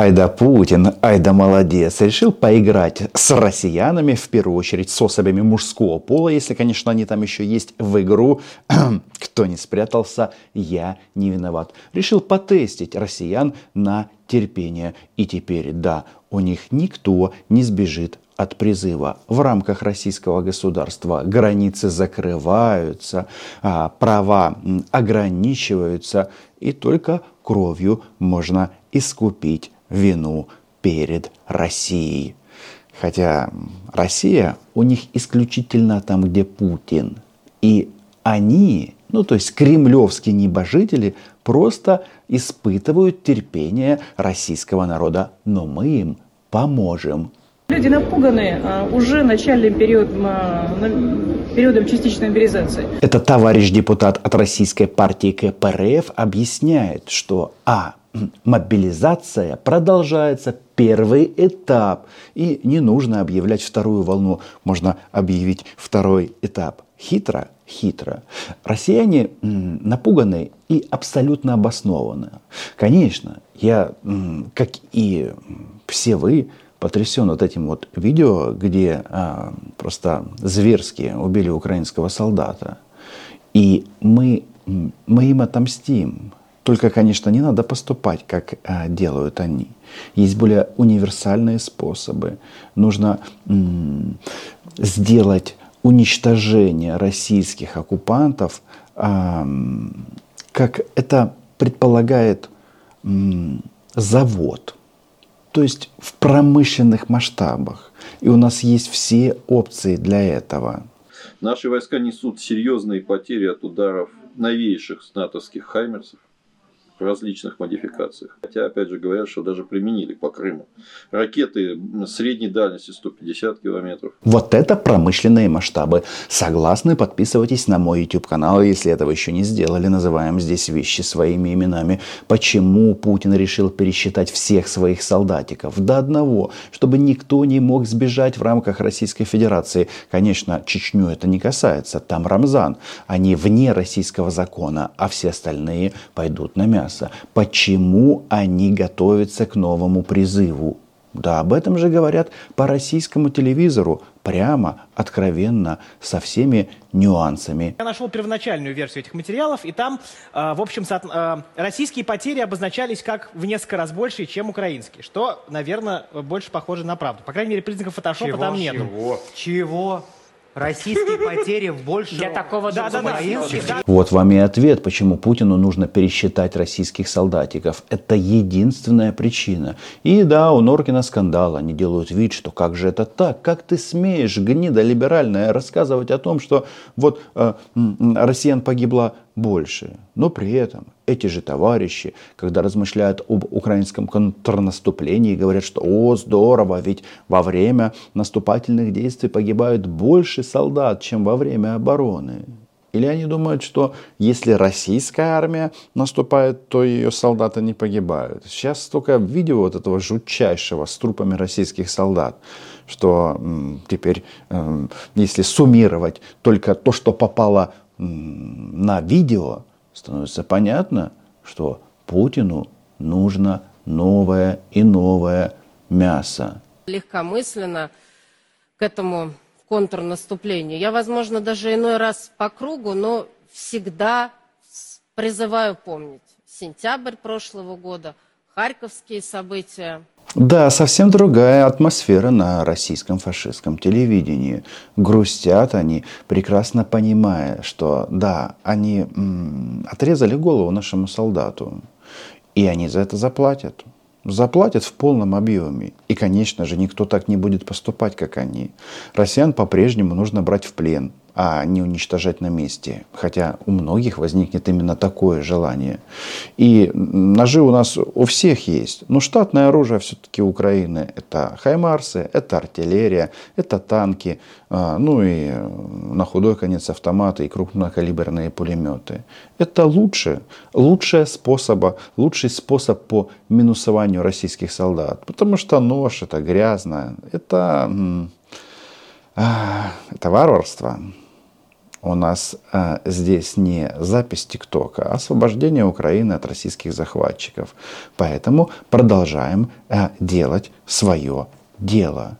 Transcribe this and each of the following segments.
Айда Путин, айда молодец, решил поиграть с россиянами, в первую очередь с особями мужского пола, если, конечно, они там еще есть в игру. Кто не спрятался, я не виноват. Решил потестить россиян на терпение. И теперь, да, у них никто не сбежит от призыва. В рамках российского государства границы закрываются, а, права ограничиваются, и только кровью можно искупить вину перед Россией. Хотя Россия у них исключительно там, где Путин. И они, ну то есть кремлевские небожители, просто испытывают терпение российского народа. Но мы им поможем. Люди напуганы а, уже начальным периодом, а, периодом частичной мобилизации. Это товарищ депутат от российской партии КПРФ объясняет, что а мобилизация продолжается, первый этап. И не нужно объявлять вторую волну, можно объявить второй этап. Хитро, хитро. Россияне напуганы и абсолютно обоснованы. Конечно, я, как и все вы, потрясен вот этим вот видео, где а, просто зверски убили украинского солдата. И мы, мы им отомстим. Только, конечно, не надо поступать, как а, делают они. Есть более универсальные способы. Нужно м- сделать уничтожение российских оккупантов, а, как это предполагает м- завод. То есть в промышленных масштабах. И у нас есть все опции для этого. Наши войска несут серьезные потери от ударов новейших натовских хаймерсов в различных модификациях. Хотя, опять же, говорят, что даже применили по Крыму. Ракеты средней дальности 150 километров. Вот это промышленные масштабы. Согласны? Подписывайтесь на мой YouTube канал, если этого еще не сделали. Называем здесь вещи своими именами. Почему Путин решил пересчитать всех своих солдатиков до одного, чтобы никто не мог сбежать в рамках Российской Федерации? Конечно, Чечню это не касается. Там Рамзан. Они вне российского закона, а все остальные пойдут на мясо мяса. Почему они готовятся к новому призыву? Да, об этом же говорят по российскому телевизору, прямо, откровенно, со всеми нюансами. Я нашел первоначальную версию этих материалов, и там, э, в общем, э, российские потери обозначались как в несколько раз больше, чем украинские, что, наверное, больше похоже на правду. По крайней мере, признаков фотошопа Чего? там нет. Чего? Чего? Российские потери в больше Для такого да, да, да, да. Вот вам и ответ, почему Путину нужно пересчитать российских солдатиков. Это единственная причина. И да, у Норкина скандал. Они делают вид, что как же это так? Как ты смеешь, гнида либеральная, рассказывать о том, что вот э, россиян погибло больше. Но при этом эти же товарищи, когда размышляют об украинском контрнаступлении, говорят, что о, здорово, ведь во время наступательных действий погибают больше солдат, чем во время обороны. Или они думают, что если российская армия наступает, то ее солдаты не погибают. Сейчас столько видео вот этого жутчайшего с трупами российских солдат, что теперь, э, если суммировать только то, что попало на видео, становится понятно, что Путину нужно новое и новое мясо. Легкомысленно к этому контрнаступлению. Я, возможно, даже иной раз по кругу, но всегда призываю помнить сентябрь прошлого года, харьковские события. Да, совсем другая атмосфера на российском фашистском телевидении. Грустят они, прекрасно понимая, что да, они м, отрезали голову нашему солдату. И они за это заплатят. Заплатят в полном объеме. И, конечно же, никто так не будет поступать, как они. Россиян по-прежнему нужно брать в плен а не уничтожать на месте. Хотя у многих возникнет именно такое желание. И ножи у нас у всех есть. Но штатное оружие все-таки Украины это хаймарсы, это артиллерия, это танки, а, ну и на худой конец автоматы и крупнокалиберные пулеметы. Это лучше, лучший способ, лучший способ по минусованию российских солдат. Потому что нож это грязно, это, это варварство. у нас э, здесь не запись ТикТока, а освобождение Украины от российских захватчиков. Поэтому продолжаем э, делать свое дело.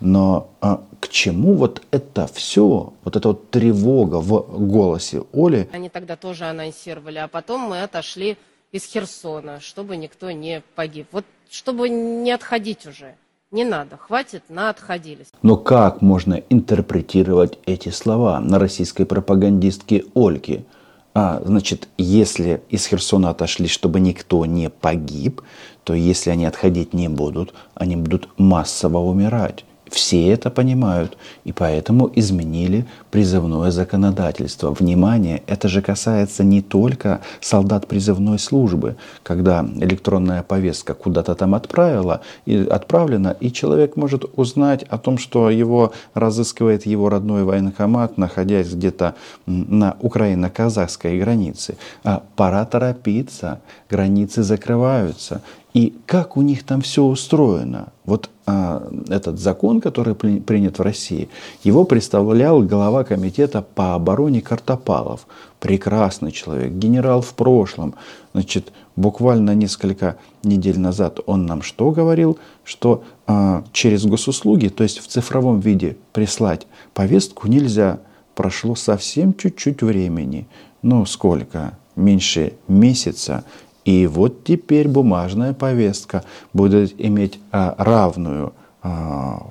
Но э, к чему вот это все, вот эта вот тревога в голосе Оли? Они тогда тоже анонсировали, а потом мы отошли из Херсона, чтобы никто не погиб. Вот чтобы не отходить уже. Не надо, хватит, на отходились. Но как можно интерпретировать эти слова на российской пропагандистке Ольге? А, значит, если из Херсона отошли, чтобы никто не погиб, то если они отходить не будут, они будут массово умирать. Все это понимают, и поэтому изменили призывное законодательство. Внимание, это же касается не только солдат призывной службы, когда электронная повестка куда-то там отправила, и отправлена, и человек может узнать о том, что его разыскивает его родной военкомат, находясь где-то на украино-казахской границе. А пора торопиться, границы закрываются. И как у них там все устроено? Вот а, этот закон, который при, принят в России, его представлял глава комитета по обороне Картопалов. Прекрасный человек, генерал в прошлом. Значит, буквально несколько недель назад он нам что говорил? Что а, через госуслуги, то есть в цифровом виде прислать повестку нельзя. Прошло совсем чуть-чуть времени. Ну, сколько? Меньше месяца. И вот теперь бумажная повестка будет иметь а, равную а,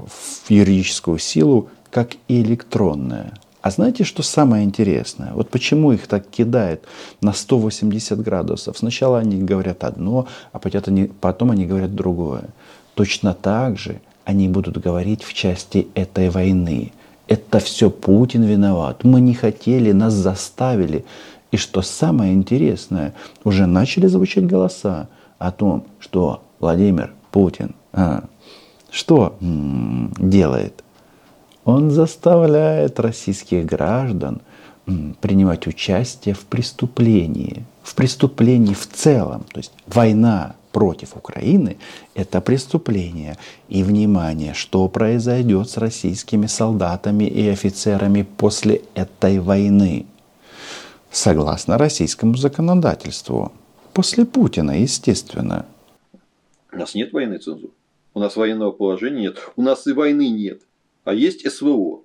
юридическую силу, как и электронная. А знаете, что самое интересное? Вот почему их так кидает на 180 градусов? Сначала они говорят одно, а потом они говорят другое. Точно так же они будут говорить в части этой войны. Это все Путин виноват. Мы не хотели, нас заставили. И что самое интересное, уже начали звучать голоса о том, что Владимир Путин а, что делает? Он заставляет российских граждан принимать участие в преступлении, в преступлении в целом. То есть война против Украины – это преступление. И внимание, что произойдет с российскими солдатами и офицерами после этой войны – согласно российскому законодательству. После Путина, естественно. У нас нет военной цензуры. У нас военного положения нет. У нас и войны нет. А есть СВО.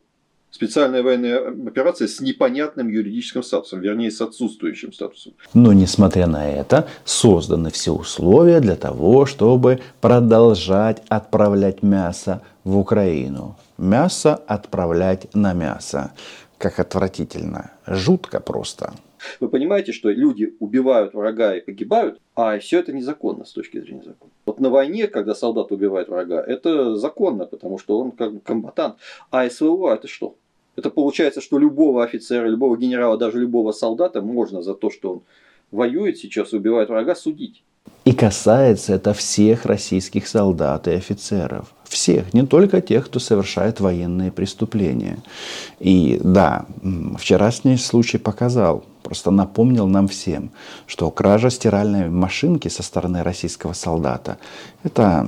Специальная военная операция с непонятным юридическим статусом, вернее, с отсутствующим статусом. Но, несмотря на это, созданы все условия для того, чтобы продолжать отправлять мясо в Украину. Мясо отправлять на мясо как отвратительно. Жутко просто. Вы понимаете, что люди убивают врага и погибают, а все это незаконно с точки зрения закона. Вот на войне, когда солдат убивает врага, это законно, потому что он как бы комбатант. А СВО это что? Это получается, что любого офицера, любого генерала, даже любого солдата можно за то, что он воюет сейчас, убивает врага, судить. И касается это всех российских солдат и офицеров. Всех, не только тех, кто совершает военные преступления. И да, вчерашний случай показал, просто напомнил нам всем, что кража стиральной машинки со стороны российского солдата – это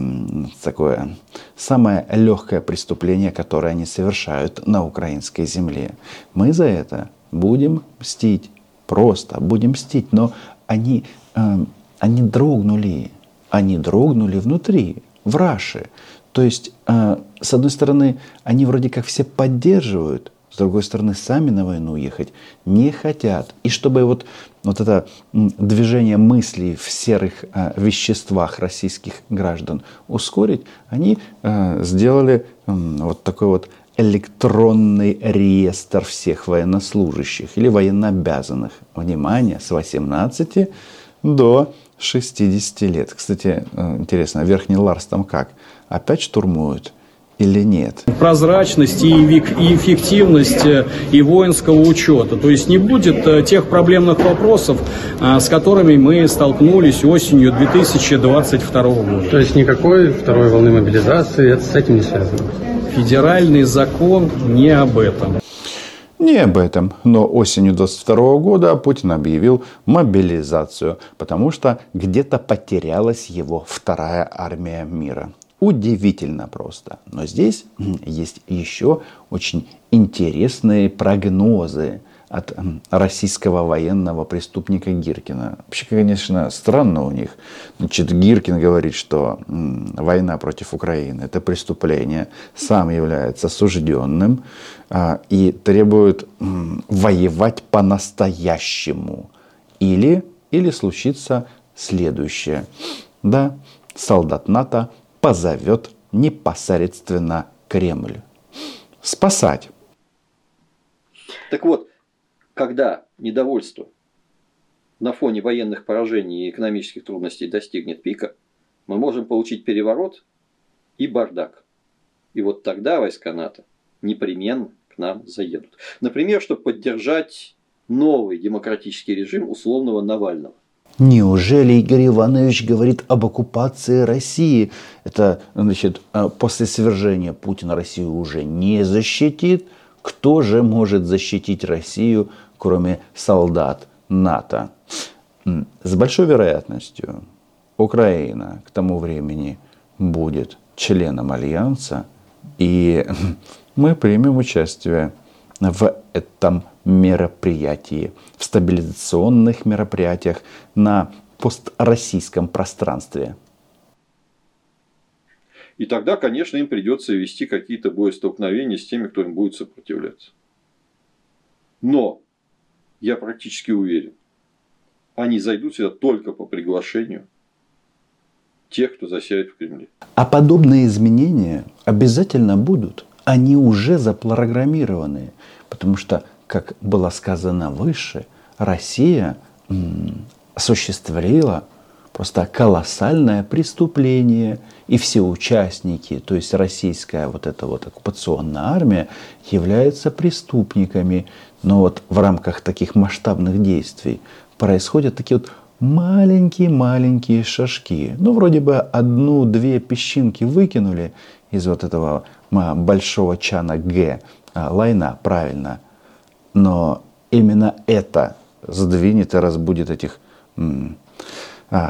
такое самое легкое преступление, которое они совершают на украинской земле. Мы за это будем мстить, просто будем мстить, но они э, они дрогнули, они дрогнули внутри, в Раше. То есть, э, с одной стороны, они вроде как все поддерживают, с другой стороны, сами на войну ехать не хотят. И чтобы вот, вот это движение мыслей в серых э, веществах российских граждан ускорить, они э, сделали вот такой вот электронный реестр всех военнослужащих или военнообязанных. Внимание, с 18 до 60 лет. Кстати, э, интересно, а Верхний Ларс там как? Опять штурмуют? или нет? Прозрачность и эффективность э, и воинского учета. То есть не будет э, тех проблемных вопросов, с которыми мы столкнулись осенью 2022 года. То есть никакой второй волны мобилизации, это с этим не связано? Федеральный закон не об этом. Не об этом, но осенью 22 года Путин объявил мобилизацию, потому что где-то потерялась его вторая армия мира. Удивительно просто. Но здесь есть еще очень интересные прогнозы – от российского военного преступника Гиркина. Вообще, конечно, странно у них. Значит, Гиркин говорит, что война против Украины – это преступление, сам является осужденным а, и требует воевать по-настоящему. Или, или случится следующее. Да, солдат НАТО позовет непосредственно Кремль. Спасать. Так вот, когда недовольство на фоне военных поражений и экономических трудностей достигнет пика, мы можем получить переворот и бардак. И вот тогда войска НАТО непременно к нам заедут. Например, чтобы поддержать новый демократический режим условного Навального. Неужели Игорь Иванович говорит об оккупации России? Это, значит, а, после свержения Путина Россию уже не защитит. Кто же может защитить Россию, кроме солдат НАТО? С большой вероятностью Украина к тому времени будет членом Альянса, и мы примем участие в этом мероприятии, в стабилизационных мероприятиях на построссийском пространстве. И тогда, конечно, им придется вести какие-то боестолкновения с теми, кто им будет сопротивляться. Но я практически уверен, они зайдут сюда только по приглашению тех, кто засядет в Кремле. А подобные изменения обязательно будут. Они уже запрограммированы. Потому что как было сказано выше, Россия осуществила просто колоссальное преступление, и все участники, то есть российская вот эта вот оккупационная армия, являются преступниками. Но вот в рамках таких масштабных действий происходят такие вот маленькие-маленькие шажки. Ну, вроде бы одну-две песчинки выкинули из вот этого большого чана Г, а, лайна, правильно – но именно это сдвинет и разбудит этих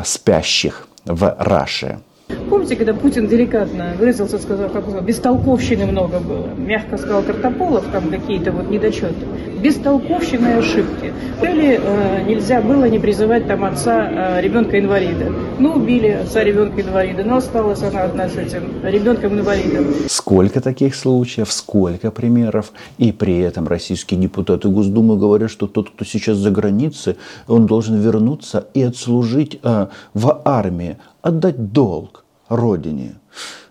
спящих в Раше. Помните, когда Путин деликатно выразился, сказал, как сказал, бестолковщины много было. Мягко сказал Картополов, там какие-то вот недочеты. Бестолковщины и ошибки. Или э, нельзя было не призывать там отца э, ребенка-инвалида. Ну, убили отца ребенка-инвалида, но осталась она одна с этим ребенком-инвалидом. Сколько таких случаев, сколько примеров. И при этом российские депутаты Госдумы говорят, что тот, кто сейчас за границей, он должен вернуться и отслужить э, в армии, отдать долг родине.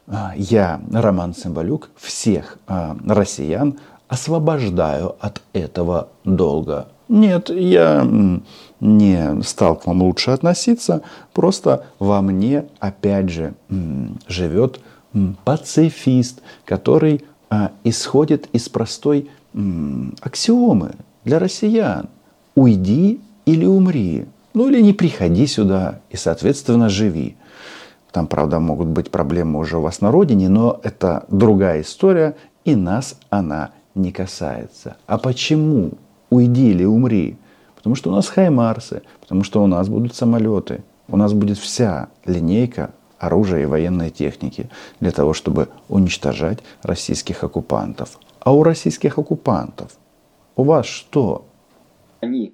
А, я, Роман Цымбалюк, всех а, россиян освобождаю от этого долга. Нет, я не стал к вам лучше относиться, просто во мне, опять же, живет пацифист, который а, исходит из простой аксиомы для россиян. Уйди или умри. Ну или не приходи сюда и, соответственно, живи. Там, правда, могут быть проблемы уже у вас на родине, но это другая история, и нас она не касается. А почему? Уйди или умри. Потому что у нас хаймарсы, потому что у нас будут самолеты, у нас будет вся линейка оружия и военной техники для того, чтобы уничтожать российских оккупантов. А у российских оккупантов у вас что? Они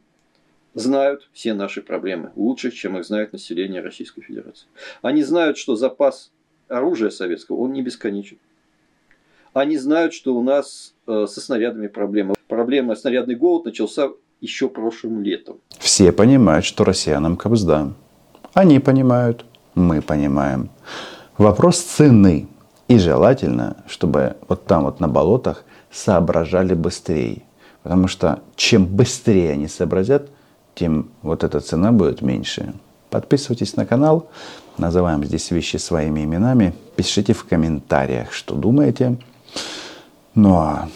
знают все наши проблемы лучше, чем их знает население Российской Федерации. Они знают, что запас оружия советского, он не бесконечен. Они знают, что у нас э, со снарядами проблема. Проблема снарядный голод начался еще прошлым летом. Все понимают, что россиянам кобзда. Они понимают, мы понимаем. Вопрос цены. И желательно, чтобы вот там вот на болотах соображали быстрее. Потому что чем быстрее они сообразят, тем вот эта цена будет меньше. Подписывайтесь на канал, называем здесь вещи своими именами, пишите в комментариях, что думаете. Ну а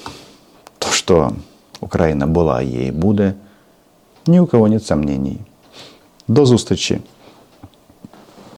то, что Украина была, ей будет, ни у кого нет сомнений. До зустрічі!